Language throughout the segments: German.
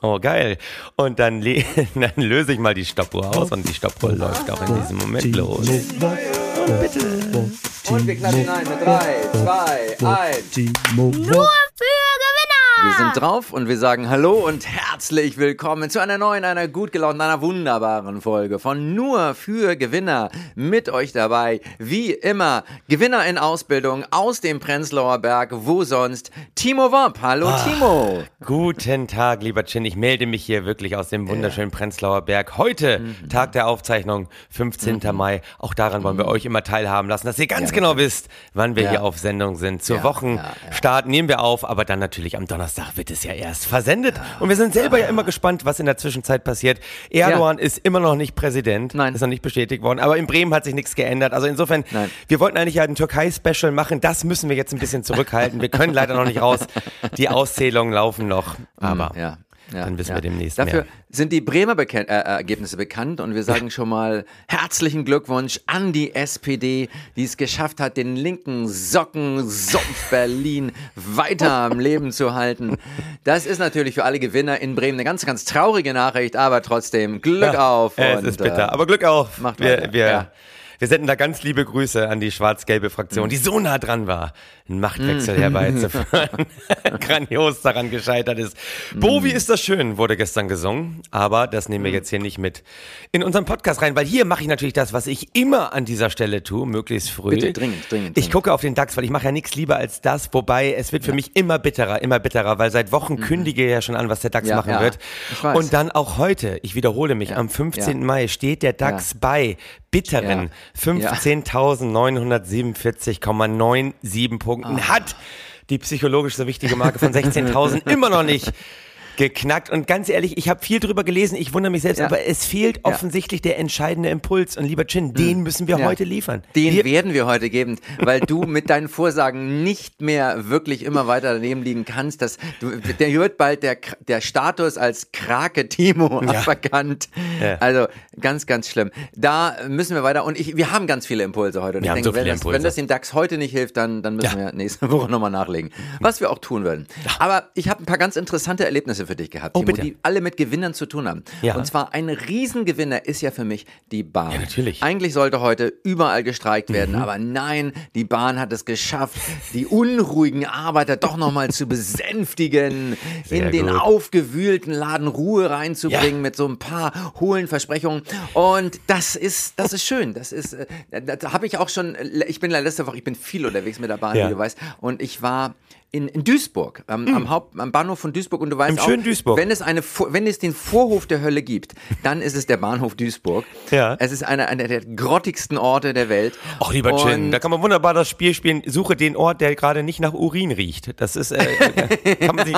Oh, geil. Und dann, dann löse ich mal die Stoppuhr aus und die Stoppuhr läuft auch in diesem Moment los. Und wir klatschen ein mit 3, 2, 1. Nur für! Wir sind drauf und wir sagen Hallo und herzlich willkommen zu einer neuen, einer gut gelaunten, einer wunderbaren Folge von Nur für Gewinner. Mit euch dabei, wie immer, Gewinner in Ausbildung aus dem Prenzlauer Berg, wo sonst? Timo Wopp. Hallo Timo. Guten Tag, lieber Chin. Ich melde mich hier wirklich aus dem wunderschönen Prenzlauer Berg. Heute, Mhm. Tag der Aufzeichnung, 15. Mai. Auch daran wollen wir euch immer teilhaben lassen, dass ihr ganz genau wisst, wann wir Ja. hier auf Sendung sind. Zur Ja, Wochenstart nehmen wir auf, aber dann natürlich am Donnerstag wird es ja erst versendet. Und wir sind selber ja immer gespannt, was in der Zwischenzeit passiert. Erdogan ist immer noch nicht Präsident. Nein. Ist noch nicht bestätigt worden. Aber in Bremen hat sich nichts geändert. Also insofern, Nein. wir wollten eigentlich ja ein Türkei-Special machen. Das müssen wir jetzt ein bisschen zurückhalten. Wir können leider noch nicht raus. Die Auszählungen laufen noch. Aber Mm, Ja. Ja, dann wissen ja. wir demnächst Dafür mehr. sind die Bremer Beken äh, Ergebnisse bekannt und wir sagen schon mal herzlichen Glückwunsch an die SPD, die es geschafft hat, den linken Sockensumpf Berlin weiter am Leben zu halten. Das ist natürlich für alle Gewinner in Bremen eine ganz, ganz traurige Nachricht, aber trotzdem Glück auf. Es und, ist bitter. äh, Aber Glück auf. macht wir, weiter. wir, Ja. Wir senden da ganz liebe Grüße an die schwarz-gelbe Fraktion, die so nah dran war, einen Machtwechsel Mhm. herbeizuführen. Grandios daran gescheitert ist. Mhm. Bo, wie ist das schön, wurde gestern gesungen. Aber das nehmen wir jetzt hier nicht mit in unseren Podcast rein, weil hier mache ich natürlich das, was ich immer an dieser Stelle tue, möglichst früh. Bitte, dringend, dringend, Ich gucke auf den DAX, weil ich mache ja nichts lieber als das. Wobei es wird für mich immer bitterer, immer bitterer, weil seit Wochen kündige ich ja schon an, was der DAX Mhm. Ja, machen ja. wird. Und dann auch heute, ich wiederhole mich, am 15. ja. Mai steht der DAX bei bitteren Ja. 15.947,97 Punkten. Hat die psychologisch so wichtige Marke von 16.000 immer noch nicht geknackt. Und ganz ehrlich, ich habe viel drüber gelesen, ich wundere mich selbst, Ja. aber es fehlt offensichtlich der entscheidende Impuls. Und lieber Chin, den müssen wir Ja. heute liefern. Den wir, werden wir heute geben, weil du mit deinen Vorsagen nicht mehr wirklich immer weiter daneben liegen kannst. Dass du, der wird bald der, der Status als Krake Timo aberkannt. Also ganz, ganz schlimm. Da müssen wir weiter. Und ich, wir haben ganz viele Impulse heute. Und Wir ich haben so denke, wenn, das, wenn das dem DAX heute nicht hilft, dann, dann müssen wir nächste Woche nochmal nachlegen. Was wir auch tun würden. Aber ich habe ein paar ganz interessante Erlebnisse für dich gehabt, Oh, Timo, bitte. die alle mit Gewinnern zu tun haben. Ja. Und zwar ein Riesengewinner ist ja für mich die Bahn. Ja, natürlich. Eigentlich sollte heute überall gestreikt werden, Mhm. aber nein, die Bahn hat es geschafft, die unruhigen Arbeiter doch nochmal zu besänftigen, Sehr in den gut. aufgewühlten Laden Ruhe reinzubringen Ja. mit so ein paar hohlen Versprechungen. Und das ist, das ist schön. Das ist, äh, da, habe ich auch schon, ich bin letzte Woche, ich bin viel unterwegs mit der Bahn, Ja. wie du weißt, und ich war in, in Duisburg, am, am, Haupt, am Bahnhof von Duisburg und du weißt Im auch, schönen Duisburg. wenn es eine, wenn es den Vorhof der Hölle gibt, dann ist es der Bahnhof Duisburg. Ja. Es ist einer, einer der grottigsten Orte der Welt. Ach, lieber Chin, Und- da kann man wunderbar das Spiel spielen. Suche den Ort, der gerade nicht nach Urin riecht. Das ist, äh, kann man sich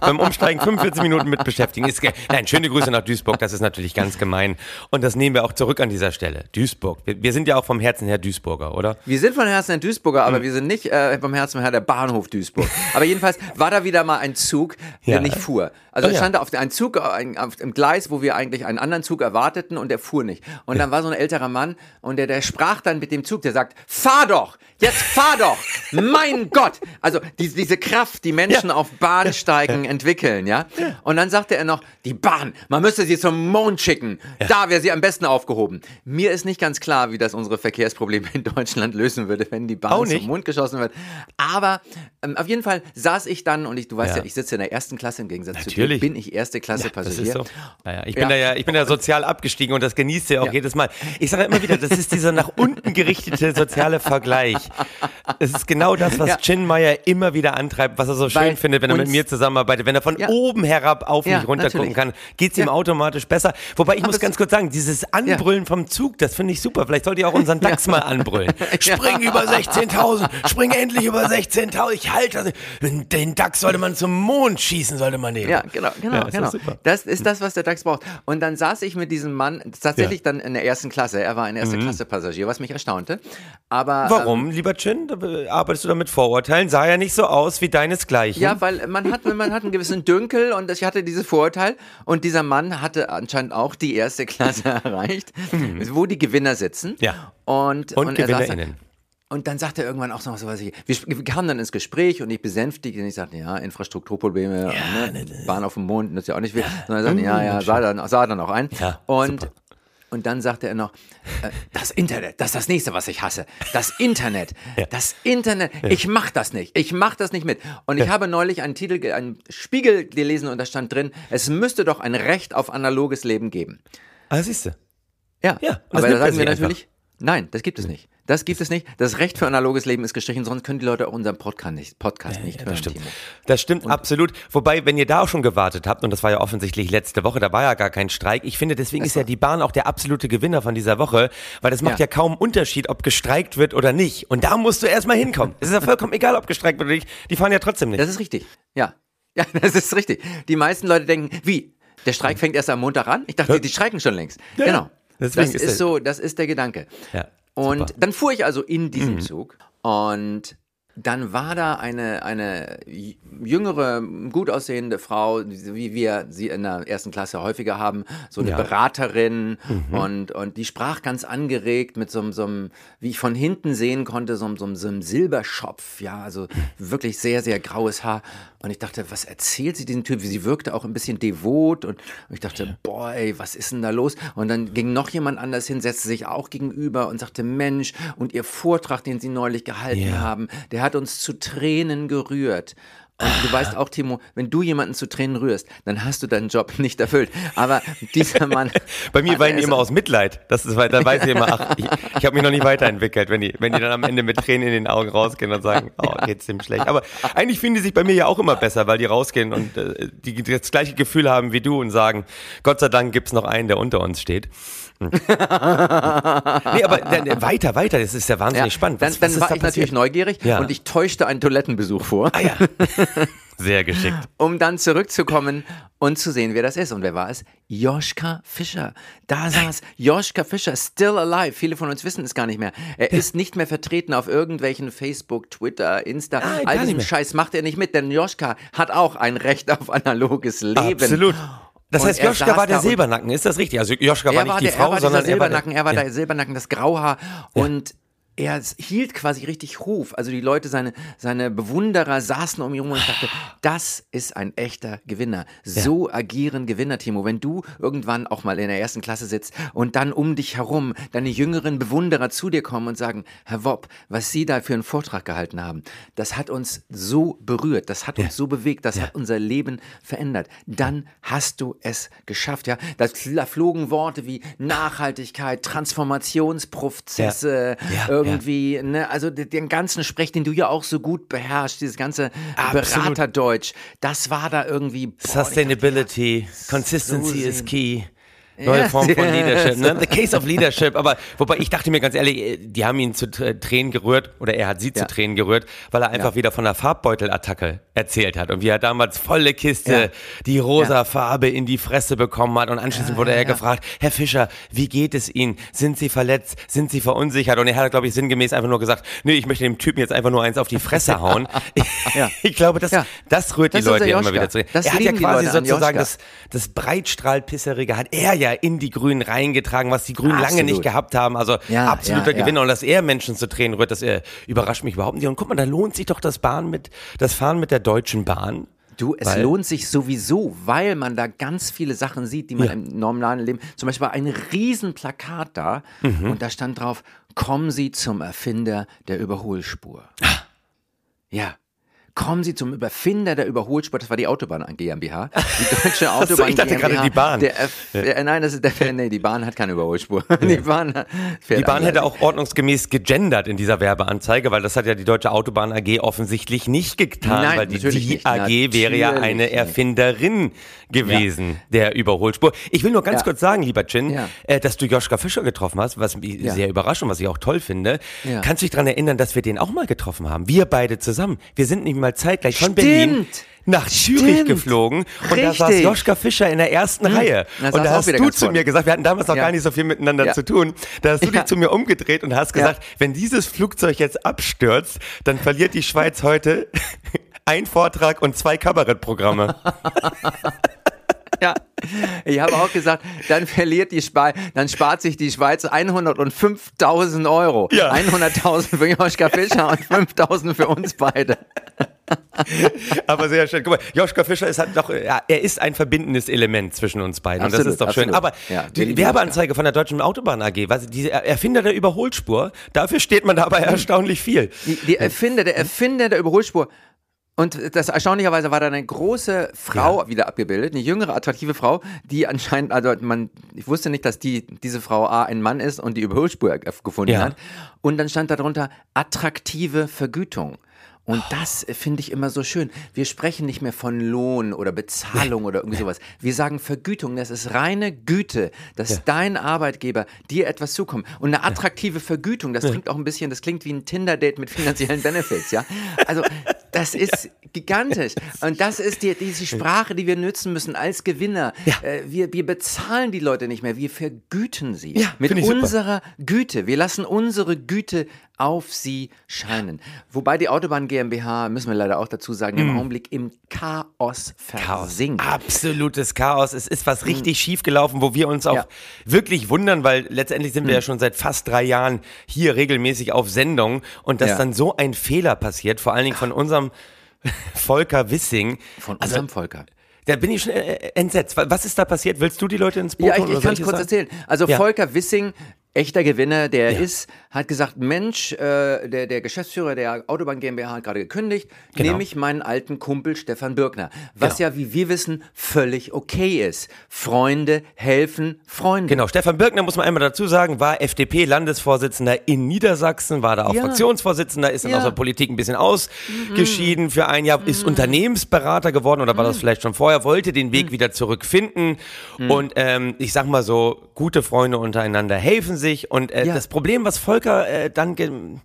beim Umsteigen 45 Minuten mit beschäftigen. Ist, nein, schöne Grüße nach Duisburg. Das ist natürlich ganz gemein. Und das nehmen wir auch zurück an dieser Stelle. Duisburg. Wir, wir sind ja auch vom Herzen her Duisburger, oder? Wir sind von Herzen ein Duisburger, aber wir sind nicht äh, vom Herzen her der Bahnhof Duisburg. Aber jedenfalls war da wieder mal ein Zug, der Ja. nicht fuhr. Also Oh ja. stand da auf der- ein Zug ein, auf dem Gleis, wo wir eigentlich einen anderen Zug erwarteten und der fuhr nicht. Und dann war so ein älterer Mann und der, der sprach dann mit dem Zug, der sagt, fahr doch, jetzt fahr doch, mein Gott. Also die, diese Kraft, die Menschen auf Bahnsteigen entwickeln, ja. Und dann sagte er noch, die Bahn, man müsste sie zum Mond schicken. Da wäre sie am besten aufgehoben. Mir ist nicht ganz klar, wie das unsere Verkehrsprobleme in Deutschland lösen würde, wenn die Bahn zum. Mond geschossen wird. Aber ähm, auf jeden Fall saß ich dann und ich, du weißt ja, Ja. ich sitze in der ersten Klasse im Gegensatz Natürlich. zu dir, bin ich erste Klasse Passagier. so. Naja, ich bin Ja. da ja, ich bin da sozial abgestiegen und das genießt ihr auch jedes Mal. Ich sage immer wieder, das ist dieser nach unten gerichtete soziale Vergleich. Es ist genau das, was Ja. Chin Meyer immer wieder antreibt, was er so schön Weil findet, wenn er mit mir zusammenarbeitet. Wenn er von oben herab auf mich runter natürlich. gucken kann, geht's ihm Ja. automatisch besser. Wobei ich muss es- ganz kurz sagen, dieses Anbrüllen vom Zug, das finde ich super. Vielleicht sollt ihr auch unseren DAX mal anbrüllen. Spring über 16.000, spring endlich über 16.000. Ich halte das. Den DAX sollte man zum Mond schießen, sollte man den. Ja, genau, genau, Ja, genau. super. Das ist das, was der DAX braucht. Und dann saß ich mit diesem Mann tatsächlich dann in der ersten Klasse. Er war ein erste Klasse Passagier, was mich erstaunte. Aber Mhm. Warum, lieber Chin? Äh, Arbeitest du da mit Vorurteilen? Sah ja nicht so aus wie deinesgleichen. Ja, weil man hat, man hat einen gewissen Dünkel und ich hatte diese Vorurteil und dieser Mann hatte anscheinend auch die erste Klasse erreicht, wo die Gewinner sitzen. Mhm. Ja. Und, Und er saß-. Und dann sagt er irgendwann auch noch so was. Ich, wir, kamen dann ins Gespräch und ich besänftigte und ich sagte, ja, Infrastrukturprobleme, ne, Bahn auf dem Mond, das ist ja auch nicht viel. Sondern er sagte, ja, ja, sah dann, sah dann auch ein. Ja, und, super. und dann sagte er noch, äh, das Internet, das ist das nächste, was ich hasse. Das Internet, das Internet, ich mach das nicht, ich mach das nicht mit. Und ich habe neulich einen Titel, einen Spiegel gelesen und da stand drin, es müsste doch ein Recht auf analoges Leben geben. Ah, siehst du. Ja, Ja, und aber da sagen wir natürlich, nein, das gibt es nicht. Das gibt es nicht. Das Recht für analoges Leben ist gestrichen, sonst können die Leute auch unseren Podcast nicht, Podcast nicht hören. Das stimmt. Timo. Das stimmt absolut. Wobei, wenn ihr da auch schon gewartet habt, und das war ja offensichtlich letzte Woche, da war ja gar kein Streik. Ich finde, deswegen ist ja die Bahn auch der absolute Gewinner von dieser Woche, weil das macht ja, Ja. kaum Unterschied, ob gestreikt wird oder nicht. Und da musst du erstmal hinkommen. Es ist ja vollkommen egal, ob gestreikt wird oder nicht. Die fahren ja trotzdem nicht. Das ist richtig. Ja. Ja, das ist richtig. Die meisten Leute denken, wie? Der Streik fängt erst am Montag an? Ich dachte, die streiken schon längst. Ja, genau. das ist ist, so, das ist der Gedanke. Ja, Und super. Mhm. dann fuhr ich also in diesem Zug und dann war da eine, eine jüngere, gut aussehende Frau, wie wir sie in der ersten Klasse häufiger haben, so eine Ja. Mhm. Beraterin und, und die sprach ganz angeregt mit so, einem- so einem, wie ich von hinten sehen konnte, so, einem- so, einem- Silberschopf, ja, also wirklich sehr, sehr graues Haar. Und ich dachte, was erzählt sie diesem Typ? Sie wirkte auch ein bisschen devot und, und ich dachte, boah, ey, was ist denn da los? Und dann ging noch jemand anders hin, setzte sich auch gegenüber und sagte, Mensch, und ihr Vortrag, den sie neulich gehalten Ja. haben, der hat uns zu Tränen gerührt. Und du weißt auch, Timo, wenn du jemanden zu Tränen rührst, dann hast du deinen Job nicht erfüllt. Aber dieser Mann. Bei mir weinen die es- immer aus Mitleid. Das ist, da weiß ich immer, ach, ich, ich habe mich noch nicht weiterentwickelt, wenn die, wenn die dann am Ende mit Tränen in den Augen rausgehen und sagen, oh, geht's dem schlecht. Aber eigentlich fühlen die sich bei mir ja auch immer besser, weil die rausgehen und äh, die das gleiche Gefühl haben wie du und sagen, Gott sei Dank gibt's noch einen, der unter uns steht. Nee, aber dann, äh, weiter, weiter, das ist ja wahnsinnig spannend. Dann, Was- dann was war da ich natürlich neugierig Ja. und ich täuschte einen Toilettenbesuch vor. Ah ja. Sehr geschickt. um dann zurückzukommen und zu sehen, wer das ist. Und wer war es? Joschka Fischer. Da saß Joschka Fischer, still alive. Viele von uns wissen es gar nicht mehr. Er ist nicht mehr vertreten auf irgendwelchen Facebook, Twitter, Insta. Ah, gar All diesem. Scheiß macht er nicht mit, denn Joschka hat auch ein Recht auf analoges Leben. Absolut. Das Und heißt, Joschka war der Silbernacken, ist das richtig? Also Joschka war nicht war, die der, Frau, er sondern er war der, Silbernacken, er war der Silbernacken, das Grauhaar. Und er hielt quasi richtig Ruf. Also die Leute, seine, seine Bewunderer saßen um ihn herum und ich dachte, das ist ein echter Gewinner. So agieren Gewinner, Timo. Wenn du irgendwann auch mal in der ersten Klasse sitzt und dann um dich herum deine jüngeren Bewunderer zu dir kommen und sagen, Herr Wopp, was Sie da für einen Vortrag gehalten haben, das hat uns so berührt, das hat uns so bewegt, das hat unser Leben verändert. Dann hast du es geschafft, ja. Da fl- flogen Worte wie Nachhaltigkeit, Transformationsprozesse, Ja, ja, irgendwie, ne, also de- den ganzen Sprech, den du ja auch so gut beherrschst, dieses ganze Absolut. Beraterdeutsch, das war da irgendwie. boah, Sustainability, Consistency so is key. Neue Ja. Form von Leadership, ne? The case of leadership. Aber wobei ich dachte mir ganz ehrlich, äh, die haben ihn zu Tr- Tränen gerührt oder er hat sie zu Ja. Tränen gerührt, weil er einfach wieder von der Farbbeutelattacke erzählt hat und wie er damals volle Kiste Ja. die rosa Ja. Farbe in die Fresse bekommen hat und anschließend wurde er gefragt, Herr Fischer, wie geht es Ihnen? Sind Sie verletzt? Sind Sie verunsichert? Und er hat, glaube ich, sinngemäß einfach nur gesagt, nee, ich möchte dem Typen jetzt einfach nur eins auf die Fresse hauen. Ja. Ich glaube, das, Ja. das rührt Das die Leute ja immer wieder zurück. Das er hat ja quasi sozusagen das, das Breitstrahlpisserige hat er ja in die Grünen reingetragen, was die Grünen lange Absolut. nicht gehabt haben. Also Ja, absoluter ja, ja. Gewinner. Und dass er Menschen zu Tränen rührt, das äh, überrascht mich überhaupt nicht. Und guck mal, da lohnt sich doch das Bahn mit, das Fahren mit der Deutschen Bahn. Du, es Weil- lohnt sich sowieso, weil man da ganz viele Sachen sieht, die man Ja. im normalen Leben. Zum Beispiel war ein Riesenplakat da Mhm. und da stand drauf: Kommen Sie zum Erfinder der Überholspur. Ah. Ja. Kommen Sie zum Überfinder der Überholspur, das war die Autobahn GmbH. Die deutsche so, Autobahn ich dachte GmbH. gerade die Bahn. Der Erf äh, nein, das ist der, nee, die Bahn hat keine Überholspur. Die Bahn, Die Bahn hätte auch ordnungsgemäß gegendert in dieser Werbeanzeige, weil das hat ja die Deutsche Autobahn AG offensichtlich nicht getan, Nein, weil die, die. AG wäre ja eine. Erfinderin gewesen der Überholspur. Ich will nur ganz Ja. kurz sagen, lieber Chin, Ja. äh, dass du Joschka Fischer getroffen hast, was mich Ja. sehr überrascht und was ich auch toll finde. Ja. Kannst du dich daran erinnern, dass wir den auch mal getroffen haben? Wir beide zusammen. Wir sind nicht mal zeitgleich von Berlin Stimmt. nach Zürich Stimmt. geflogen und da saß Richtig. Joschka Fischer in der ersten Reihe. Da Und da hast du zu vorne. mir gesagt, wir hatten damals noch Ja. gar nicht so viel miteinander Ja. zu tun. Da hast du Ja. dich zu mir umgedreht und hast gesagt, wenn dieses Flugzeug jetzt abstürzt, dann verliert die Schweiz heute ein Vortrag und zwei Kabarettprogramme. Ja, Ich habe auch gesagt, dann verliert die Schweiz, dann spart sich die Schweiz 105.000 Euro. Ja. 100.000 für Joschka Fischer und 5.000 für uns beide. Aber sehr schön. Guck mal, Joschka Fischer ist halt doch, ja, er ist ein verbindendes Element zwischen uns beiden. und das Absolut, ist doch schön. absolut. Aber Ja, die Werbeanzeige von der Deutschen Autobahn AG, was, diese Erfinder der Überholspur, dafür steht man dabei erstaunlich viel. Die, die Erfinder, der Erfinder der Überholspur. Und das erstaunlicherweise war da eine große Frau wieder abgebildet, eine jüngere, attraktive Frau, die anscheinend, also man, ich wusste nicht, dass die, diese Frau A ein Mann ist und die Überholspur gefunden Ja. hat. Und dann stand darunter attraktive Vergütung. Und das finde ich immer so schön. Wir sprechen nicht mehr von Lohn oder Bezahlung oder irgendwie sowas. Wir sagen Vergütung. Das ist reine Güte, dass dein Arbeitgeber dir etwas zukommt. Und eine attraktive Vergütung, das klingt auch ein bisschen, das klingt wie ein Tinder-Date mit finanziellen Benefits, ja. Also, das ist gigantisch. Und das ist die, diese Sprache, die wir nutzen müssen als Gewinner. Äh, wir, wir bezahlen die Leute nicht mehr, wir vergüten sie. Ja, mit ich super. unserer Güte. Wir lassen unsere Güte auf sie scheinen. Wobei die Autobahn GmbH, müssen wir leider auch dazu sagen, im Augenblick im Chaos versinkt. Absolutes Chaos. Es ist was richtig schief gelaufen, wo wir uns auch Mhm. Ja. Mhm. wirklich wundern, weil letztendlich sind wir ja schon seit fast drei Jahren hier regelmäßig auf Sendung und dass Ja. dann so ein Fehler passiert, vor allen Dingen von unserem Volker Wissing. Von Also, unserem Volker. Da bin ich schon äh, entsetzt. Was ist da passiert? Willst du die Leute ins Boot Ja, ich, ich kann es kurz sagen? erzählen. Also Ja. Volker Wissing, echter Gewinner, der Ja. ist, hat gesagt, Mensch, äh, der, der Geschäftsführer der Autobahn GmbH hat gerade gekündigt, Genau. nehme ich meinen alten Kumpel Stefan Birkner. Was Genau. ja, wie wir wissen, völlig okay ist. Freunde helfen Freunden. Genau, Stefan Birkner, muss man einmal dazu sagen, war FDP-Landesvorsitzender in Niedersachsen, war da auch Ja. Fraktionsvorsitzender, ist dann Ja. aus der Politik ein bisschen ausgeschieden für ein Jahr, ist Unternehmensberater geworden oder war das vielleicht schon vorher, wollte den Weg wieder zurückfinden und ähm, ich sag mal so, gute Freunde untereinander helfen sich und äh, Ja. das Problem, was Volker äh, dann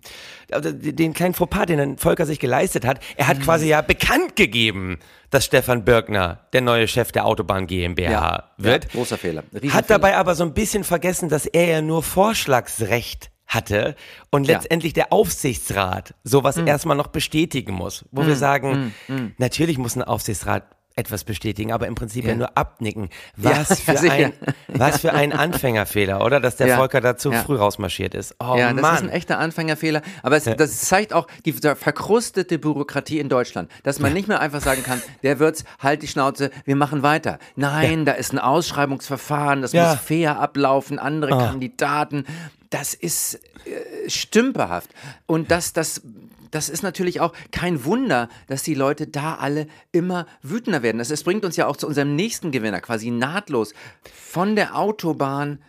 also den kleinen Fauxpas, den dann Volker sich geleistet hat, er hat quasi ja bekannt gegeben, dass Stefan Birkner der neue Chef der Autobahn GmbH wird. Ja, großer Fehler. Hat Riesenfehler. dabei aber so ein bisschen vergessen, dass er ja nur Vorschlagsrecht hatte und Ja. letztendlich der Aufsichtsrat sowas erstmal noch bestätigen muss. Wo wir sagen, natürlich muss ein Aufsichtsrat etwas bestätigen, aber im Prinzip ja, Ja. nur abnicken. Was, Ja, für sicher. ein, was für ein Anfängerfehler, oder? Dass der Ja. Volker da zu früh rausmarschiert ist. Oh ja, das Mann. ist ein echter Anfängerfehler. Aber es, das zeigt auch die verkrustete Bürokratie in Deutschland, dass man nicht mehr einfach sagen kann, der Wird's, halt die Schnauze, wir machen weiter. Nein, da ist ein Ausschreibungsverfahren, das muss fair ablaufen, andere Kandidaten. Das ist äh, stümperhaft. Und das, das, das ist natürlich auch kein Wunder, dass die Leute da alle immer wütender werden. Das, das bringt uns ja auch zu unserem nächsten Gewinner, quasi nahtlos. Von der Autobahn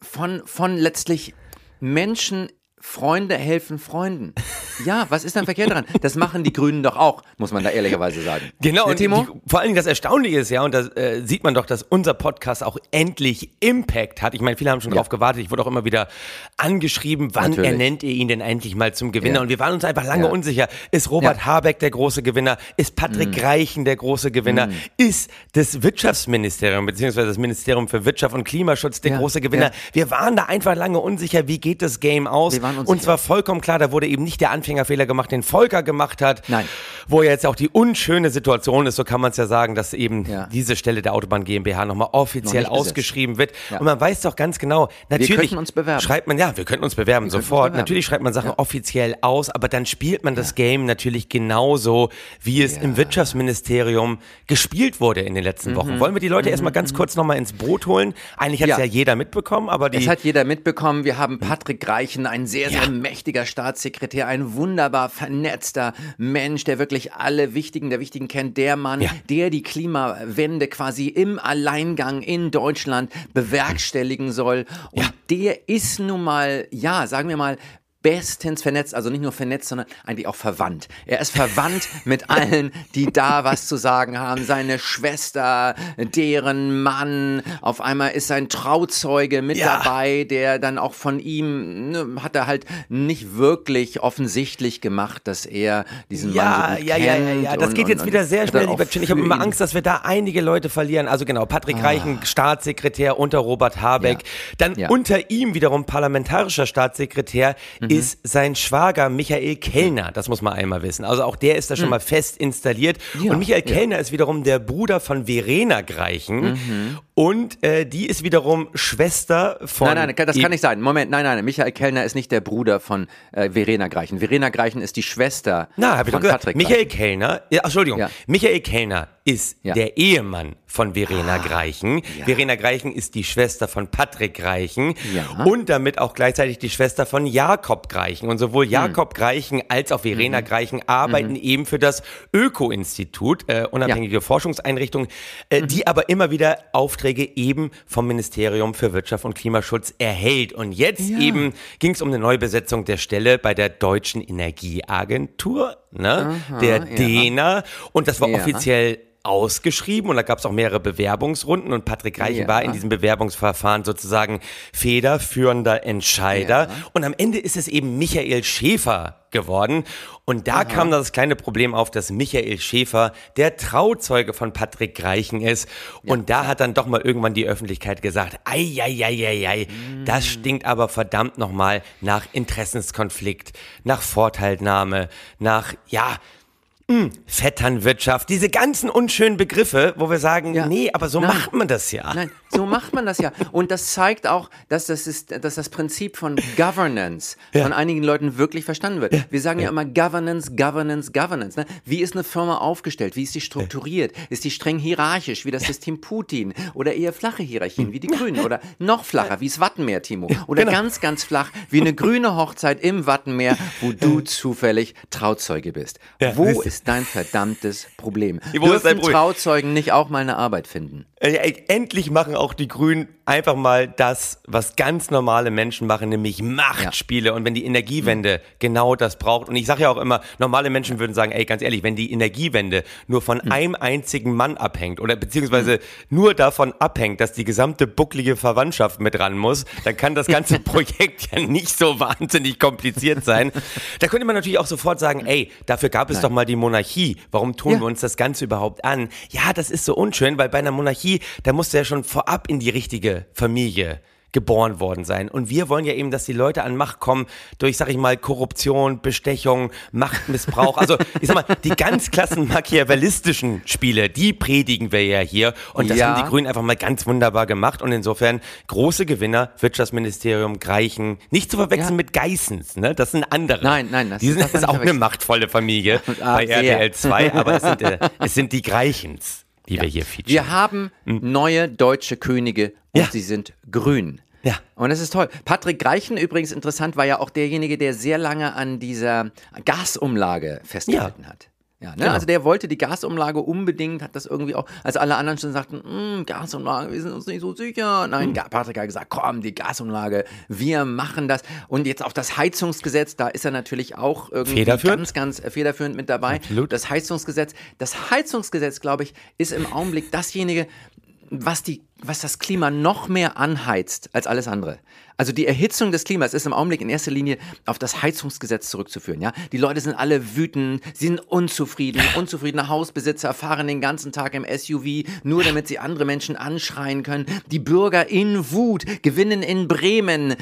von, von letztlich Menschen, Freunde helfen Freunden. Ja, was ist dann verkehrt daran? Das machen die Grünen doch auch, muss man da ehrlicherweise sagen. Genau, Ne, und Timo? Vor allen Dingen das Erstaunliche ist ja, und da äh, sieht man doch, dass unser Podcast auch endlich Impact hat. Ich meine, viele haben schon Ja. drauf gewartet. Ich wurde auch immer wieder angeschrieben, wann Natürlich. ernennt ihr ihn denn endlich mal zum Gewinner? Ja. Und wir waren uns einfach lange Ja. unsicher. Ist Robert. Habeck der große Gewinner? Ist Patrick Reichen der große Gewinner? Ist das Wirtschaftsministerium beziehungsweise das Ministerium für Wirtschaft und Klimaschutz der große Gewinner? Wir waren da einfach lange unsicher, wie geht das Game aus? Wir waren und unsicher. zwar vollkommen klar, da wurde eben nicht der Anfängerfehler gemacht, den Volker gemacht hat. Nein. Wo ja jetzt auch die unschöne Situation ist, so kann man es ja sagen, dass eben Ja. diese Stelle der Autobahn GmbH nochmal offiziell Noch ausgeschrieben wird. Ja. Und man weiß doch ganz genau, natürlich uns schreibt man, ja, wir könnten uns bewerben, uns sofort. bewerben. Natürlich schreibt man Sachen offiziell aus, aber dann spielt man das Game natürlich genauso, wie es im Wirtschaftsministerium gespielt wurde in den letzten Mhm. Wochen. Wollen wir die Leute erstmal ganz kurz nochmal ins Boot holen? Eigentlich hat es Ja. ja jeder mitbekommen, aber die Das hat jeder mitbekommen. Wir haben Patrick Reichen, ein sehr, sehr Ja. mächtiger Staatssekretär, ein wunderbar vernetzter Mensch, der wirklich alle Wichtigen der Wichtigen kennt. Der Mann, Ja. der die Klimawende quasi im Alleingang in Deutschland bewerkstelligen soll. Und Ja. der ist nun mal, ja, sagen wir mal, bestens vernetzt, also nicht nur vernetzt, sondern eigentlich auch verwandt. Er ist verwandt mit allen, die da was zu sagen haben. Seine Schwester, deren Mann, auf einmal ist sein Trauzeuge mit Ja. dabei, der dann auch von ihm, ne, hat er halt nicht wirklich offensichtlich gemacht, dass er diesen Mann Ja, so gut ja, ja, ja, kennt. ja. Das und- geht und- jetzt wieder und sehr hat schnell, lieber Chin. Ich habe immer Ah. Angst, dass wir da einige Leute verlieren. Also genau, Patrick Reichen, Staatssekretär unter Robert Habeck. Ja. Dann Ja. unter ihm wiederum parlamentarischer Staatssekretär Mhm. Ist sein Schwager Michael Kellner. Das muss man einmal wissen. Also auch der ist da schon mal fest installiert. Ja, und Michael ja. Kellner ist wiederum der Bruder von Verena Greichen. Und äh, die ist wiederum Schwester von. Nein, nein, das kann nicht sein. Moment, nein, nein, Michael Kellner ist nicht der Bruder von äh, Verena Greichen. Verena Greichen ist die Schwester Na, hab ich doch von gesagt. Patrick Michael Greichen. Kellner, ja, Entschuldigung, Ja. Michael Kellner ist Ja. Ah, der Ehemann von Verena Greichen. Verena Greichen ist die Schwester von Patrick Greichen Ja. und damit auch gleichzeitig die Schwester von Jakob Greichen. Und sowohl Jakob Hm. Greichen als auch Verena Mhm. Greichen arbeiten eben für das Öko-Institut, äh, unabhängige Forschungseinrichtung, äh, Mhm. die aber immer wieder Aufträge eben vom Ministerium für Wirtschaft und Klimaschutz erhält. Und jetzt Ja. eben ging es um eine Neubesetzung der Stelle bei der Deutschen Energieagentur, ne? der ja. DENA. Und das war Ja. offiziell ausgeschrieben und da gab es auch mehrere Bewerbungsrunden und Patrick Reichen Ja. war in diesem Bewerbungsverfahren sozusagen federführender Entscheider. Ja. und am Ende ist es eben Michael Schäfer geworden. Und da kam das kleine Problem auf, dass Michael Schäfer der Trauzeuge von Patrick Reichen ist. Und da hat dann doch mal irgendwann die Öffentlichkeit gesagt, ei, ei, ei, ei, ei, das stinkt aber verdammt nochmal nach Interessenskonflikt, nach Vorteilnahme, nach, ja, Vetternwirtschaft, diese ganzen unschönen Begriffe, wo wir sagen, Ja. nee, aber so Nein. macht man das ja. Nein, so macht man das ja. Und das zeigt auch, dass das, ist, dass das Prinzip von Governance von einigen Leuten wirklich verstanden wird. Wir sagen ja, immer Governance, Governance, Governance. Ne? Wie ist eine Firma aufgestellt? Wie ist sie strukturiert? Ist die streng hierarchisch, wie das System Putin? Oder eher flache Hierarchien, wie die Grünen? Oder noch flacher, wie das Wattenmeer, Timo? Oder genau. ganz, ganz flach, wie eine grüne Hochzeit im Wattenmeer, wo du zufällig Trauzeuge bist. Ja, Wo du. Ist dein verdammtes Problem? Dein Dürfen? Trauzeugen nicht auch mal eine Arbeit finden? Äh, Endlich machen auch die Grünen einfach mal das, was ganz normale Menschen machen, nämlich Machtspiele. Und wenn die Energiewende genau das braucht, und ich sage ja auch immer, normale Menschen würden sagen, ey, ganz ehrlich, wenn die Energiewende nur von einem einzigen Mann abhängt oder beziehungsweise nur davon abhängt, dass die gesamte bucklige Verwandtschaft mit ran muss, dann kann das ganze Projekt ja nicht so wahnsinnig kompliziert sein. Da könnte man natürlich auch sofort sagen, ey, dafür gab es doch mal die Monarchie. Warum tun Ja. wir uns das Ganze überhaupt an? Ja, das ist so unschön, weil bei einer Monarchie, da musst du ja schon vorab in die richtige Familie geboren worden sein. Und wir wollen ja eben, dass die Leute an Macht kommen durch, sag ich mal, Korruption, Bestechung, Machtmissbrauch. Also, ich sag mal, die ganz klassen machiavellistischen Spiele, die predigen wir ja hier. Und das Ja. haben die Grünen einfach mal ganz wunderbar gemacht. Und insofern große Gewinner, Wirtschaftsministerium, Greichen, nicht zu verwechseln Ja. mit Geissens, ne? Das sind andere. Nein, nein, das die sind man ist auch eine machtvolle Familie Ah, bei. RTL 2, aber es sind, äh, es sind die Greichens, die wir hier featuren. Wir haben neue deutsche Könige und Ja. sie sind grün. Ja. Und das ist toll. Patrick Greichen, übrigens interessant, war ja auch derjenige, der sehr lange an dieser Gasumlage festgehalten hat. Ja, ne? Genau. Also der wollte die Gasumlage unbedingt, hat das irgendwie auch, als alle anderen schon sagten, "Mm, Gasumlage, wir sind uns nicht so sicher. Nein, Ga- Patrick hat gesagt, komm, die Gasumlage, wir machen das. Und jetzt auch das Heizungsgesetz, da ist er natürlich auch irgendwie Federführend. ganz, ganz äh, federführend mit dabei. Absolut. Das Heizungsgesetz, das Heizungsgesetz, glaube ich, ist im Augenblick dasjenige, was, die, was das Klima noch mehr anheizt als alles andere. Also die Erhitzung des Klimas ist im Augenblick in erster Linie auf das Heizungsgesetz zurückzuführen. Ja? Die Leute sind alle wütend, sie sind unzufrieden. Unzufriedene Hausbesitzer fahren den ganzen Tag im SUV, nur damit sie andere Menschen anschreien können. Die Bürger in Wut gewinnen in Bremen äh,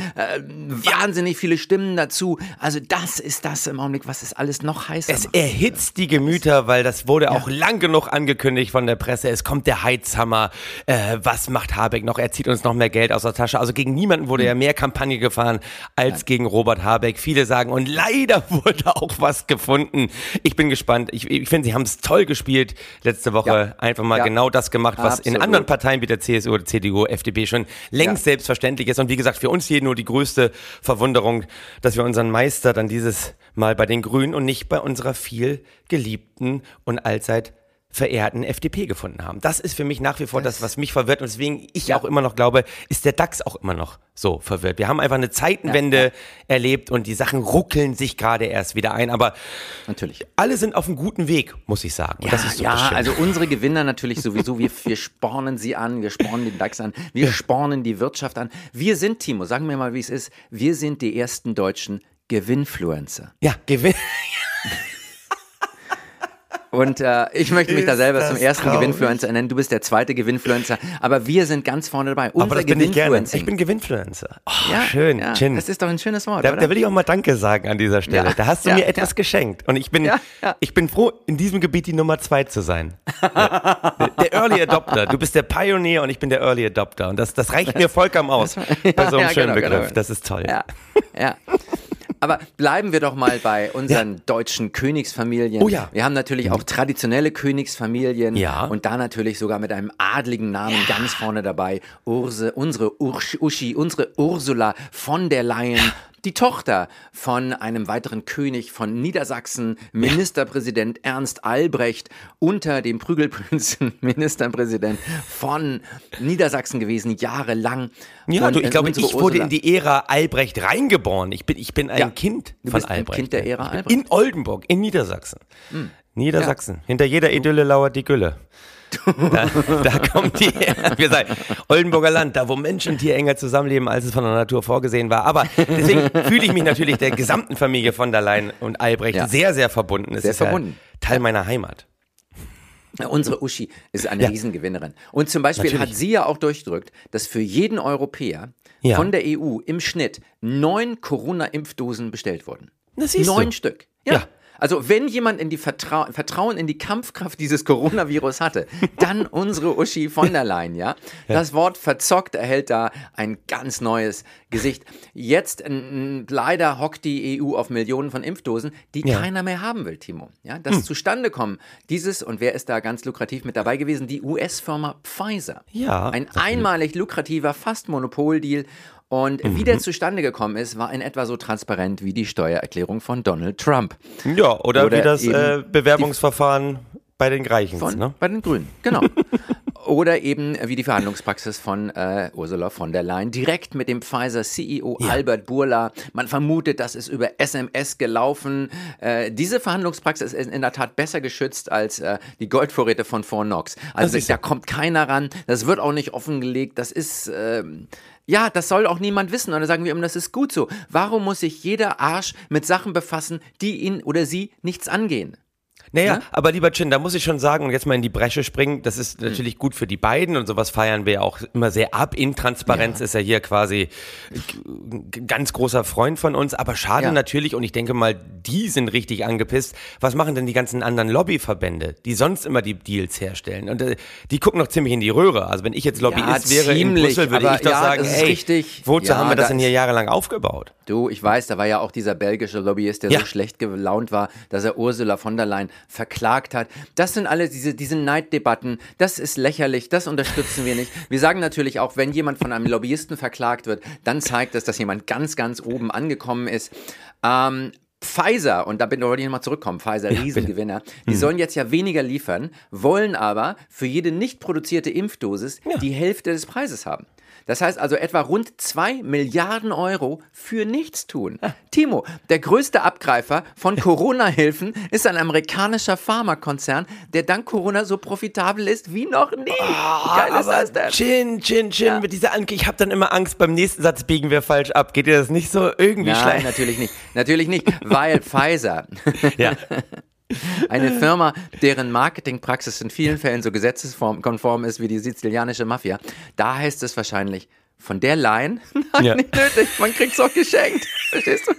wahnsinnig viele Stimmen dazu. Also das ist das im Augenblick, was es alles noch heißer Es macht. erhitzt die Gemüter, weil das wurde auch lang genug angekündigt von der Presse. Es kommt der Heizhammer. Äh, was macht Habeck noch? Er zieht uns noch mehr Geld aus der Tasche. Also gegen niemanden wurde ja mehr Kampagne gefahren als gegen Robert Habeck. Viele sagen, und leider wurde auch was gefunden. Ich bin gespannt. Ich, ich finde, sie haben es toll gespielt letzte Woche. Ja. Einfach mal Ja. genau das gemacht, was in Absolut. anderen Parteien wie der CSU oder CDU, FDP schon längst Ja. selbstverständlich ist. Und wie gesagt, für uns hier nur die größte Verwunderung, dass wir unseren Meister dann dieses Mal bei den Grünen und nicht bei unserer viel geliebten und allzeit verehrten FDP gefunden haben. Das ist für mich nach wie vor das, was mich verwirrt und deswegen ich Ja. auch immer noch glaube, ist der DAX auch immer noch so verwirrt. Wir haben einfach eine Zeitenwende erlebt und die Sachen ruckeln sich gerade erst wieder ein, aber Natürlich. alle sind auf einem guten Weg, muss ich sagen. Und das ist so ja, das also unsere Gewinner natürlich sowieso. Wir, wir spornen sie an, wir spornen den DAX an, wir spornen die Wirtschaft an. Wir sind, Timo, sagen wir mal, wie es ist, wir sind die ersten deutschen Gewinnfluencer. ja, Gewinn. Und äh, ich möchte mich da selber zum ersten traurig. Gewinnfluencer nennen. Du bist der zweite Gewinnfluencer. Aber wir sind ganz vorne dabei. Unser Aber das bin ich gerne. Ich bin Gewinnfluencer. Oh, ja, schön, ja, Chin. Das ist doch ein schönes Wort, Da, da will ich auch mal Danke sagen an dieser Stelle. Ja, Da hast du ja, mir etwas geschenkt. Und ich bin, ich bin froh, in diesem Gebiet die Nummer zwei zu sein. der, der Early Adopter. Du bist der Pioneer und ich bin der Early Adopter. Und das, das reicht mir vollkommen aus. bei so einem schönen genau, Begriff. genau. Das ist toll. Ja. Aber bleiben wir doch mal bei unseren deutschen Königsfamilien. Oh ja. Wir haben natürlich auch traditionelle Königsfamilien. Ja. Und da natürlich sogar mit einem adligen Namen ganz vorne dabei. Urse, unsere Ursch, Uschi, unsere Ursula von der Leyen. Die Tochter von einem weiteren König von Niedersachsen, Ministerpräsident Ernst Albrecht, unter dem Prügelprinzen Ministerpräsident von Niedersachsen gewesen, jahrelang. Ja, Und, du, ich äh, glaube, ich wurde Ursula- in die Ära Albrecht reingeboren. Ich bin, ich bin ein Ja, Kind du von bist ein Albrecht. Kind der Ära Albrecht. Hm. In Oldenburg, in Niedersachsen. Niedersachsen. Hinter jeder Idylle lauert die Gülle. Da, da kommt die, wir sagen, Oldenburger Land, da wo Mensch und Tier enger zusammenleben, als es von der Natur vorgesehen war. Aber deswegen fühle ich mich natürlich der gesamten Familie von der Leyen und Albrecht Ja. sehr, sehr verbunden. Es Sehr ist verbunden. Ja Teil meiner Heimat. Unsere Uschi ist eine Ja. Riesengewinnerin. Und zum Beispiel Natürlich. hat sie ja auch durchgedrückt, dass für jeden Europäer Ja. von der EU im Schnitt neun Corona-Impfdosen bestellt wurden. Neun du. Stück. Ja. Ja. Also wenn jemand in die Vertrau Vertrauen in die Kampfkraft dieses Coronavirus hatte, dann unsere Uschi von der Leyen, ja. Das Wort verzockt erhält da ein ganz neues Gesicht. Jetzt n, leider hockt die EU auf Millionen von Impfdosen, die Ja. keiner mehr haben will, Timo. Ja, das zustande kommen. Dieses und wer ist da ganz lukrativ mit dabei gewesen? Die US-Firma Pfizer. Ja, Ein einmalig lukrativer, fast Monopoldeal. Und Mhm. wie der zustande gekommen ist, war in etwa so transparent wie die Steuererklärung von Donald Trump. Ja, oder, Oder wie das äh, Bewerbungsverfahren bei den Greichens. Von, Ne? Bei den Grünen, genau. Oder eben wie die Verhandlungspraxis von äh, Ursula von der Leyen, direkt mit dem Pfizer-CEO Albert Burla. Man vermutet, das ist über SMS gelaufen. Äh, diese Verhandlungspraxis ist in der Tat besser geschützt als äh, die Goldvorräte von Fort Knox. Also da so. kommt keiner ran, das wird auch nicht offengelegt, das ist... ja, das soll auch niemand wissen. Und dann sagen wir ihm, das ist gut so. Warum muss sich jeder Arsch mit Sachen befassen, die ihn oder sie nichts angehen? Naja, Ne? aber lieber Chin, da muss ich schon sagen und jetzt mal in die Bresche springen, das ist natürlich gut für die beiden und sowas feiern wir ja auch immer sehr ab. Intransparenz ist ja hier quasi ein ganz großer Freund von uns, aber schade Ja. natürlich und ich denke mal, die sind richtig angepisst. Was machen denn die ganzen anderen Lobbyverbände, die sonst immer die Deals herstellen? Und äh, die gucken noch ziemlich in die Röhre. Also wenn ich jetzt Lobbyist wäre in ziemlich, Brüssel, würde ich doch ja, sagen, hey, richtig. wozu Ja, haben wir das da denn hier jahrelang aufgebaut? Du, ich weiß, da war ja auch dieser belgische Lobbyist, der Ja. so schlecht gelaunt war, dass er Ursula von der Leyen verklagt hat. Das sind alle diese, diese Neiddebatten. Das ist lächerlich, das unterstützen wir nicht. Wir sagen natürlich auch, wenn jemand von einem Lobbyisten verklagt wird, dann zeigt das, dass jemand ganz, ganz oben angekommen ist. Ähm, Pfizer, und da bin, da wollte ich nochmal zurückkommen, Pfizer, Riesengewinner, die sollen jetzt ja weniger liefern, wollen aber für jede nicht produzierte Impfdosis die Hälfte des Preises haben. Das heißt also etwa rund 2 Milliarden Euro für nichts tun. Timo, der größte Abgreifer von Corona-Hilfen ist ein amerikanischer Pharmakonzern, der dank Corona so profitabel ist wie noch nie. Wie geil ist das denn? Chin, Chin, Chin, Ja. mit dieser Anke, ich habe dann immer Angst, beim nächsten Satz biegen wir falsch ab. Geht dir das nicht so irgendwie Nein, schlecht? natürlich nicht. Natürlich nicht, weil Pfizer, Ja. eine Firma, deren Marketingpraxis in vielen Fällen so gesetzeskonform ist wie die sizilianische Mafia, da heißt es wahrscheinlich, von der Line, Ja. nicht nötig, man kriegt's auch geschenkt. Verstehst du?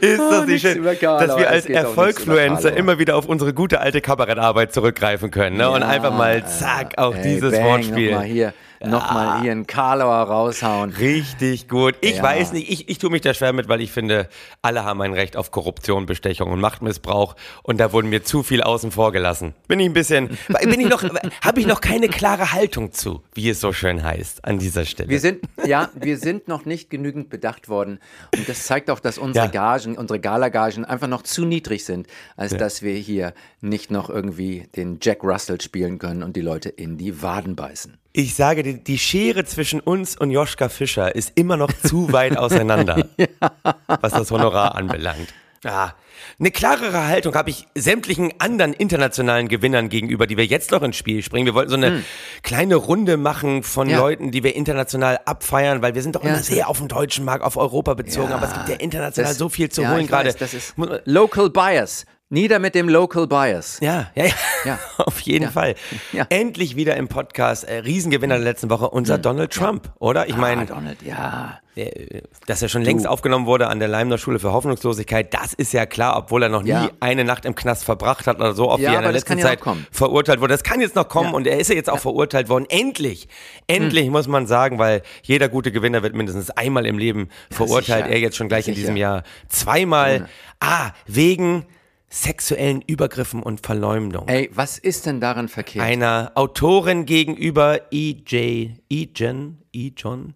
Ist das nichts nicht schön, Karl, dass wir es als auch Erfolgsfluencer Karl, immer wieder auf unsere gute alte Kabarettarbeit zurückgreifen können ne? und Ja, einfach mal zack auf Ey, dieses bang, Wortspiel. Hier, nochmal hier einen Karlauer raushauen. Richtig gut. Ich Ja. weiß nicht, ich, ich tue mich da schwer mit, weil ich finde, alle haben ein Recht auf Korruption, Bestechung und Machtmissbrauch und da wurden mir zu viel außen vor gelassen. Bin ich ein bisschen, bin ich noch, habe ich noch keine klare Haltung zu, wie es so schön heißt an dieser Stelle. Wir sind, ja, wir sind noch nicht genügend bedacht worden. Und das zeigt auch, dass unsere Ja. Gagen, unsere Galagagen einfach noch zu niedrig sind, als dass wir hier nicht noch irgendwie den Jack Russell spielen können und die Leute in die Waden beißen. Ich sage, die, die Schere zwischen uns und Joschka Fischer ist immer noch zu weit auseinander, was das Honorar anbelangt. Ja, eine klarere Haltung habe ich sämtlichen anderen internationalen Gewinnern gegenüber, die wir jetzt noch ins Spiel springen. Wir wollten so eine kleine Runde machen von Hm. Ja. Leuten, die wir international abfeiern, weil wir sind doch Ja. immer sehr auf den deutschen Markt, auf Europa bezogen, aber es gibt ja international Das- so viel zu ja, holen gerade. Das ist Local Bias. Nieder mit dem Local Bias. Ja, ja, ja, Ja. auf jeden Ja. Fall. Ja. Endlich wieder im Podcast, äh, Riesengewinner der letzten Woche, unser Donald Trump, oder? Ich meine, ah, Donald, ja. äh, dass er schon längst aufgenommen wurde an der Leimner Schule für Hoffnungslosigkeit, das ist ja klar, obwohl er noch nie eine Nacht im Knast verbracht hat oder so oft Ja, wie er in der letzten Zeit kommen. verurteilt wurde. Das kann jetzt noch kommen und er ist ja jetzt auch verurteilt worden. Endlich, endlich Hm. muss man sagen, weil jeder gute Gewinner wird mindestens einmal im Leben verurteilt. Er jetzt schon gleich in diesem Jahr zweimal. Ah, wegen sexuellen Übergriffen und Verleumdung. Ey, was ist denn daran verkehrt? einer Autorin gegenüber E.J. E-Jen, E-John,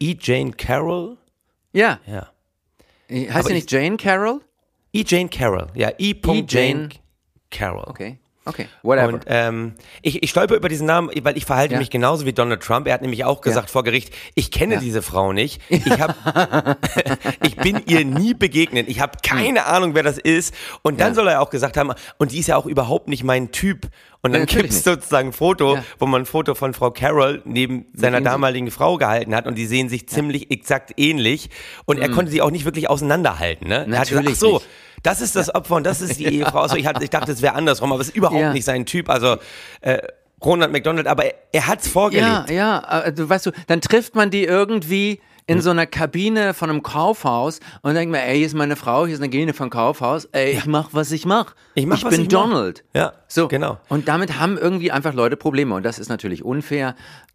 E-Jane Carroll. ja. Ja. Heißt sie nicht Jane Carroll? E-Jane Carroll. Ja, E. E. Jane- Carroll. Okay. Okay. Whatever. Und ähm, ich, ich stolper über diesen Namen, weil ich verhalte Ja. mich genauso wie Donald Trump. Er hat nämlich auch gesagt vor Gericht, ich kenne Ja. diese Frau nicht. Ich hab, ich bin ihr nie begegnet. Ich habe keine Hm. Ahnung, wer das ist. Und dann Ja. soll er auch gesagt haben, und die ist ja auch überhaupt nicht mein Typ. Und dann natürlich gibt es sozusagen ein Foto, Ja. wo man ein Foto von Frau Carroll neben seiner ihm so- damaligen Frau gehalten hat und die sehen sich ziemlich exakt ähnlich. Und er konnte sie auch nicht wirklich auseinanderhalten. Ne? Er hat gesagt, ach Hm. Natürlich so, nicht. Das ist das Opfer und das ist die Ehefrau. Also ich, hatte, ich dachte, es wäre andersrum, aber es ist überhaupt Ja. nicht sein Typ. Also äh, Ronald McDonald, aber er, er hat es vorgelebt. Ja, ja, du weißt du, dann trifft man die irgendwie Hm. in so einer Kabine von einem Kaufhaus und denkt mir, ey, hier ist meine Frau, hier ist eine Kabine von Kaufhaus, ey, ich mach, was ich mach. Ich mach, was bin ich mach. Donald. Ja, so, genau. Und damit haben irgendwie einfach Leute Probleme und das ist natürlich unfair.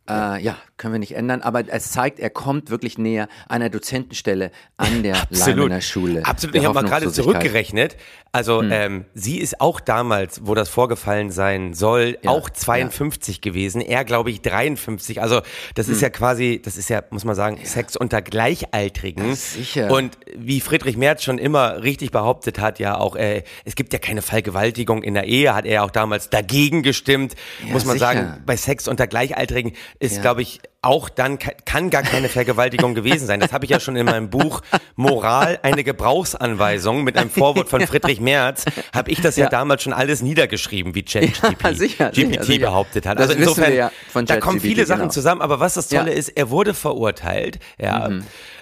Äh, ja, können wir nicht ändern, aber es zeigt, er kommt wirklich näher einer Dozentenstelle an der Leimener Schule. Absolut. der Ich habe mal gerade. Hm. zurückgerechnet. Also ähm, sie ist auch damals, wo das vorgefallen sein soll, Ja, auch 52 gewesen. Er, glaube ich, 53. Also das ist ja quasi, das ist ja, muss man sagen, Sex unter Gleichaltrigen. Ja, sicher. Und wie Friedrich Merz schon immer richtig behauptet hat, ja auch, äh, es gibt ja keine Vergewaltigung in der Ehe, hat er auch damals dagegen gestimmt. Ja, muss man sicher. sagen, bei Sex unter Gleichaltrigen ist, Ja. glaube ich, auch dann ka- kann gar keine Vergewaltigung gewesen sein. Das habe ich ja schon in meinem Buch Moral, eine Gebrauchsanweisung mit einem Vorwort von Friedrich Merz, habe ich das ja. Ja. damals schon alles niedergeschrieben, wie ChatGPT Ja, sicher, GPT sicher. behauptet hat. Das also insofern, ja da kommen viele Sachen genau. zusammen, aber was das Tolle. Mhm. ist, er wurde verurteilt. Ja.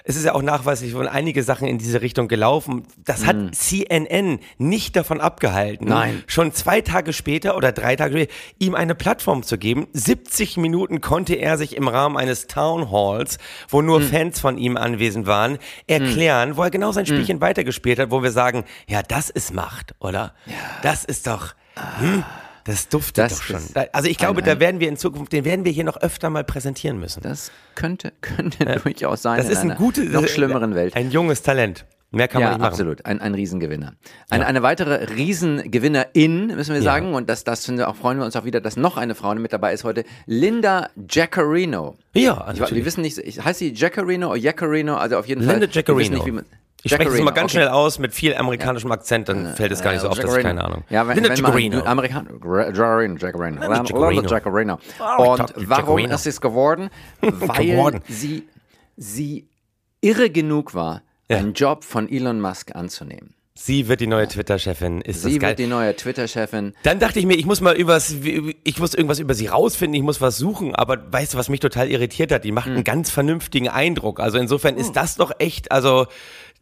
Es ist ja auch nachweislich von einige Sachen in diese Richtung gelaufen. Das hat CNN nicht davon abgehalten, Mhm. Nein. schon zwei Tage später oder drei Tage später ihm eine Plattform zu geben. 70 Minuten konnte er sich im Rahmen eines Town Halls, wo nur Fans von ihm anwesend waren, erklären, wo er genau sein Spielchen weitergespielt hat, wo wir sagen, ja, das ist Macht, oder? Das ist doch, hm, das duftet Das doch schon. Also ich glaube, ein- da werden wir in Zukunft, den werden wir hier noch öfter mal präsentieren müssen. Das könnte, könnte durchaus sein Das in ist ein einer gutes, noch schlimmeren Welt. Ein junges Talent. Mehr kann man ja, nicht machen. absolut. Ein, ein Riesengewinner. Eine, eine weitere Riesengewinnerin, müssen wir sagen, und das, das wir auch, freuen wir uns auch wieder, dass noch eine Frau mit dabei ist heute, Linda Jaccarino. Ja, Ich, natürlich. wir wissen nicht, ich, heißt sie Jaccarino oder Jaccarino? Also auf jeden Linda Fall. wir wissen Jaccarino. Nicht, wie man, Ich spreche das immer ganz okay. schnell aus mit viel amerikanischem Akzent, dann fällt es gar nicht so auf, dass ich keine Ahnung. Ja, wenn, Linda wenn man Jaccarino. Amerikan Jaccarino, Jaccarino. Linda Linda Jaccarino. Jaccarino. Oh, Und warum ist es geworden? Weil sie, sie irre genug war, Ja. einen Job von Elon Musk anzunehmen. Sie wird die neue Twitter-Chefin. Ist Sie das geil? wird die neue Twitter-Chefin. Dann dachte ich mir, ich muss mal übers, ich muss irgendwas über sie rausfinden, ich muss was suchen, aber weißt du, was mich total irritiert hat? Die macht Hm. einen ganz vernünftigen Eindruck. Also insofern ist das doch echt, also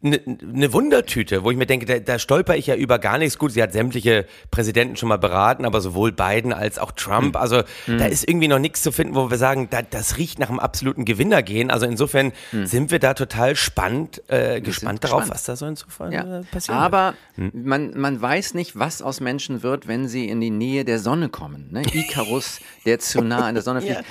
eine ne Wundertüte, wo ich mir denke, da, da stolper ich ja über gar nichts. Gut, sie hat sämtliche Präsidenten schon mal beraten, aber sowohl Biden als auch Trump. Hm. Also da ist irgendwie noch nichts zu finden, wo wir sagen, da, das riecht nach einem absoluten Gewinner gehen. Also insofern sind wir da total spannend, äh, gespannt darauf, Hm. gespannt. was da so insofern Ja. äh, passiert. Hm. Aber man, man weiß nicht, was aus Menschen wird, wenn sie in die Nähe der Sonne kommen. Ne? Icarus, der zu nah an der Sonne fliegt.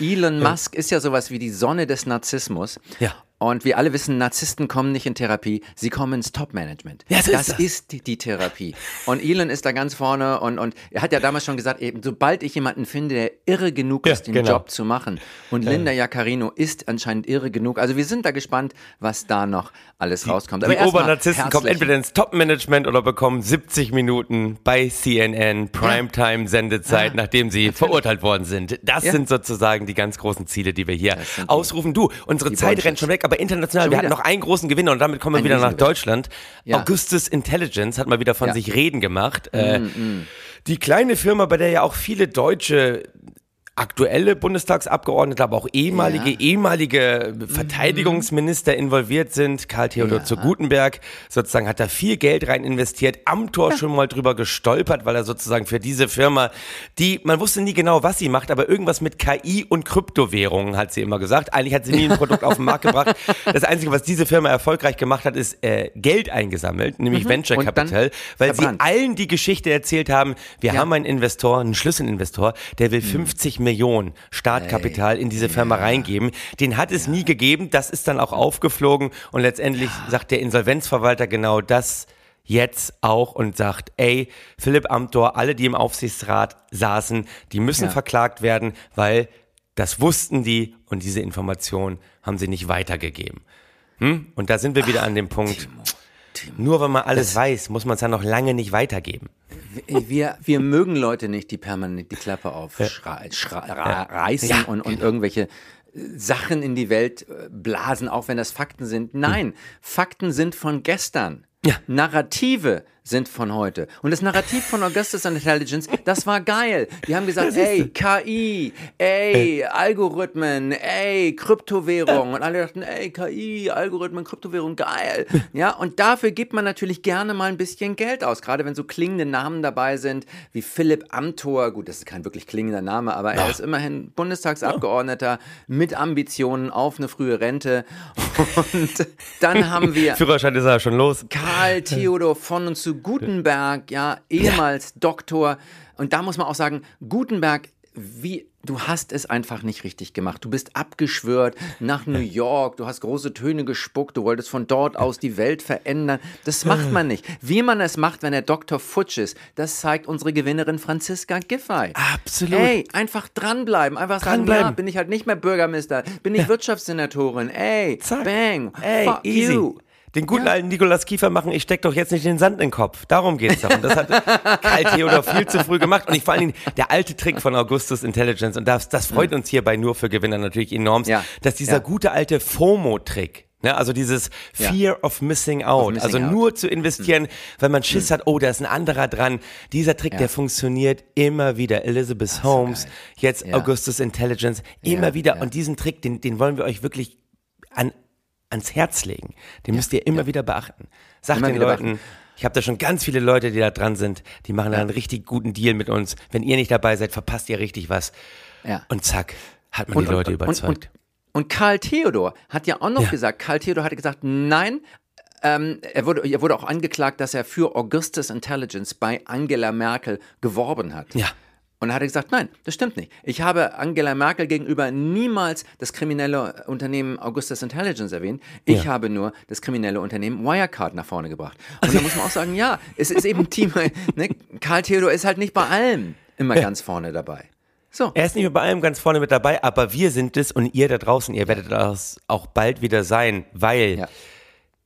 Elon Musk ist ja sowas wie die Sonne des Narzissmus. Ja. Und wir alle wissen, Narzissten kommen nicht in Therapie, sie kommen ins Top-Management. Ja, ist das das. ist die, die Therapie. Und Elon ist da ganz vorne und, und er hat ja damals schon gesagt, eben, sobald ich jemanden finde, der irre genug Ja, ist, den genau. Job zu machen. Und Linda Jaccarino ist anscheinend irre genug. Also wir sind da gespannt, was da noch alles rauskommt. Die erst mal Obernarzissten kommen entweder ins Top-Management oder bekommen 70 Minuten bei CNN Primetime-Sendezeit, nachdem sie verurteilt worden sind. Das Ja. sind sozusagen die ganz großen Ziele, die wir hier die- ausrufen. Du, unsere die Zeit rennt schon weg, aber international, Schon wir hatten noch einen großen Gewinner und damit kommen wir Ein wieder nach. Deutschland. Ja. Augustus Intelligence hat mal wieder von Ja. Mm, sich reden gemacht. Äh, Die kleine Firma, bei der ja auch viele Deutsche aktuelle Bundestagsabgeordnete, aber auch ehemalige, Ja. ehemalige Verteidigungsminister involviert sind. Karl Theodor Ja. zu Gutenberg sozusagen hat da viel Geld rein investiert, am Tor schon mal drüber gestolpert, weil er sozusagen für diese Firma, die, man wusste nie genau, was sie macht, aber irgendwas mit KI und Kryptowährungen hat sie immer gesagt. Eigentlich hat sie nie ein Produkt auf den Markt gebracht. Das Einzige, was diese Firma erfolgreich gemacht hat, ist äh, Geld eingesammelt, nämlich Venture Und dann Capital, weil sie verbrannt. allen die Geschichte erzählt haben, wir Ja. haben einen Investor, einen Schlüsselinvestor, der will 50 Millionen Startkapital in diese Firma reingeben. Den hat es nie gegeben, das ist dann auch aufgeflogen und letztendlich sagt der Insolvenzverwalter genau das jetzt auch und sagt, ey, Philipp Amthor, alle, die im Aufsichtsrat saßen, die müssen verklagt werden, weil das wussten die und diese Information haben sie nicht weitergegeben. Hm? Und da sind wir wieder an dem Punkt. Nur wenn man alles weiß, muss man es ja noch lange nicht weitergeben. Wir, wir mögen Leute nicht, die permanent die Klappe aufreißen Ja, und, und irgendwelche äh, Sachen in die Welt äh, blasen, auch wenn das Fakten sind. Nein, Fakten sind von gestern. Ja. Narrative sind von heute. Und das Narrativ von Augustus Intelligence, das war geil. Die haben gesagt, ey, KI, ey, Algorithmen, ey, Kryptowährung. Und alle dachten, ey, KI, Algorithmen, Kryptowährung, geil. Ja, und dafür gibt man natürlich gerne mal ein bisschen Geld aus. Gerade wenn so klingende Namen dabei sind, wie Philipp Amthor. Gut, das ist kein wirklich klingender Name, aber er ist immerhin Bundestagsabgeordneter mit Ambitionen auf eine frühe Rente. Und dann haben wir Führerschein ist ja schon los. Karl Theodor von und zu Gutenberg, ja, ehemals Doktor. Und da muss man auch sagen, Gutenberg, wie, du hast es einfach nicht richtig gemacht. Du bist abgeschwört nach New York, du hast große Töne gespuckt, du wolltest von dort aus die Welt verändern. Das macht man nicht. Wie man es macht, wenn der Doktor futsch ist, das zeigt unsere Gewinnerin Franziska Giffey. Absolut. Ey, einfach dranbleiben. Einfach sagen, Dranbleiben. ja, bin ich halt nicht mehr Bürgermeister, bin ich Wirtschaftssenatorin. Ey, Zack. bang, Ey, fuck easy. you. Den guten alten Nikolaus Kiefer machen, ich steck doch jetzt nicht den Sand in den Kopf. Darum geht's doch. Und das hat Karl Theodor viel zu früh gemacht. Und ich vor allen Dingen, der alte Trick von Augustus Intelligence, und das, das freut uns hier bei Nur für Gewinner natürlich enorm, Ja. dass dieser Ja. gute alte FOMO-Trick, ne, also dieses Ja. Fear of Missing Out, missing also out. nur zu investieren, wenn man Schiss hat, oh, da ist ein anderer dran. Dieser Trick, der funktioniert immer wieder. Elizabeth Holmes, jetzt Ja. Augustus Intelligence, immer Ja, wieder. ja. Und diesen Trick, den, den wollen wir euch wirklich an, ans Herz legen. Den müsst ihr immer wieder beachten. Sagt Immer den Leuten, beachten. ich habe da schon ganz viele Leute, die da dran sind, die machen da einen richtig guten Deal mit uns. Wenn ihr nicht dabei seid, verpasst ihr richtig was. Ja. Und zack, hat man die Leute überzeugt. Und, und Karl Theodor hat ja auch noch Ja. gesagt, Karl Theodor hatte gesagt, nein, ähm, er, wurde, er wurde auch angeklagt, dass er für Augustus Intelligence bei Angela Merkel geworben hat. Ja. Und er hat gesagt, nein, das stimmt nicht. Ich habe Angela Merkel gegenüber niemals das kriminelle Unternehmen Augustus Intelligence erwähnt. Ich Ja. habe nur das kriminelle Unternehmen Wirecard nach vorne gebracht. Und da muss man auch sagen, ja, es ist eben Team. Ne? Karl Theodor ist halt nicht bei allem immer ganz vorne dabei. So. Er ist nicht mehr bei allem ganz vorne mit dabei, aber wir sind es und ihr da draußen, ihr werdet das auch bald wieder sein, weil Ja.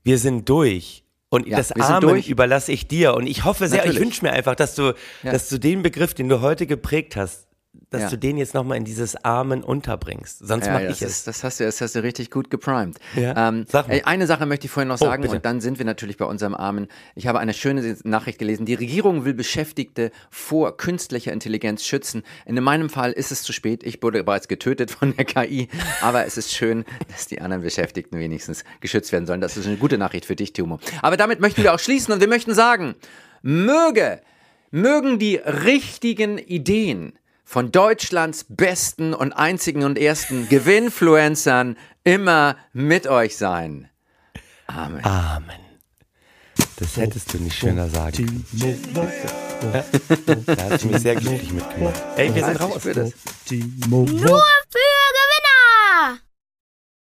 wir sind durch. Und Ja, das durch. überlasse ich dir. Und ich hoffe sehr, ich Natürlich. wünsche mir einfach, dass du, Ja. dass du den Begriff, den du heute geprägt hast, dass Ja. du den jetzt nochmal in dieses Amen unterbringst. Sonst Ja, mache ich das, es. ist, das, hast du, das hast du richtig gut geprimed. Ja, Ähm, sag mal. eine Sache möchte ich vorhin noch Oh, sagen bitte. und dann sind wir natürlich bei unserem Armen. Ich habe eine schöne Nachricht gelesen. Die Regierung will Beschäftigte vor künstlicher Intelligenz schützen. In meinem Fall ist es zu spät. Ich wurde bereits getötet von der KI. Aber es ist schön, dass die anderen Beschäftigten wenigstens geschützt werden sollen. Das ist eine gute Nachricht für dich, Timo. Aber damit möchten wir auch schließen und wir möchten sagen, möge, mögen die richtigen Ideen von Deutschlands besten und einzigen und ersten Gewinnfluencern immer mit euch sein. Amen. Amen. Das hättest du nicht schöner sagen können. Da hast du mich sehr glücklich mitgemacht. Ey, wir sind raus. spür das. Nur für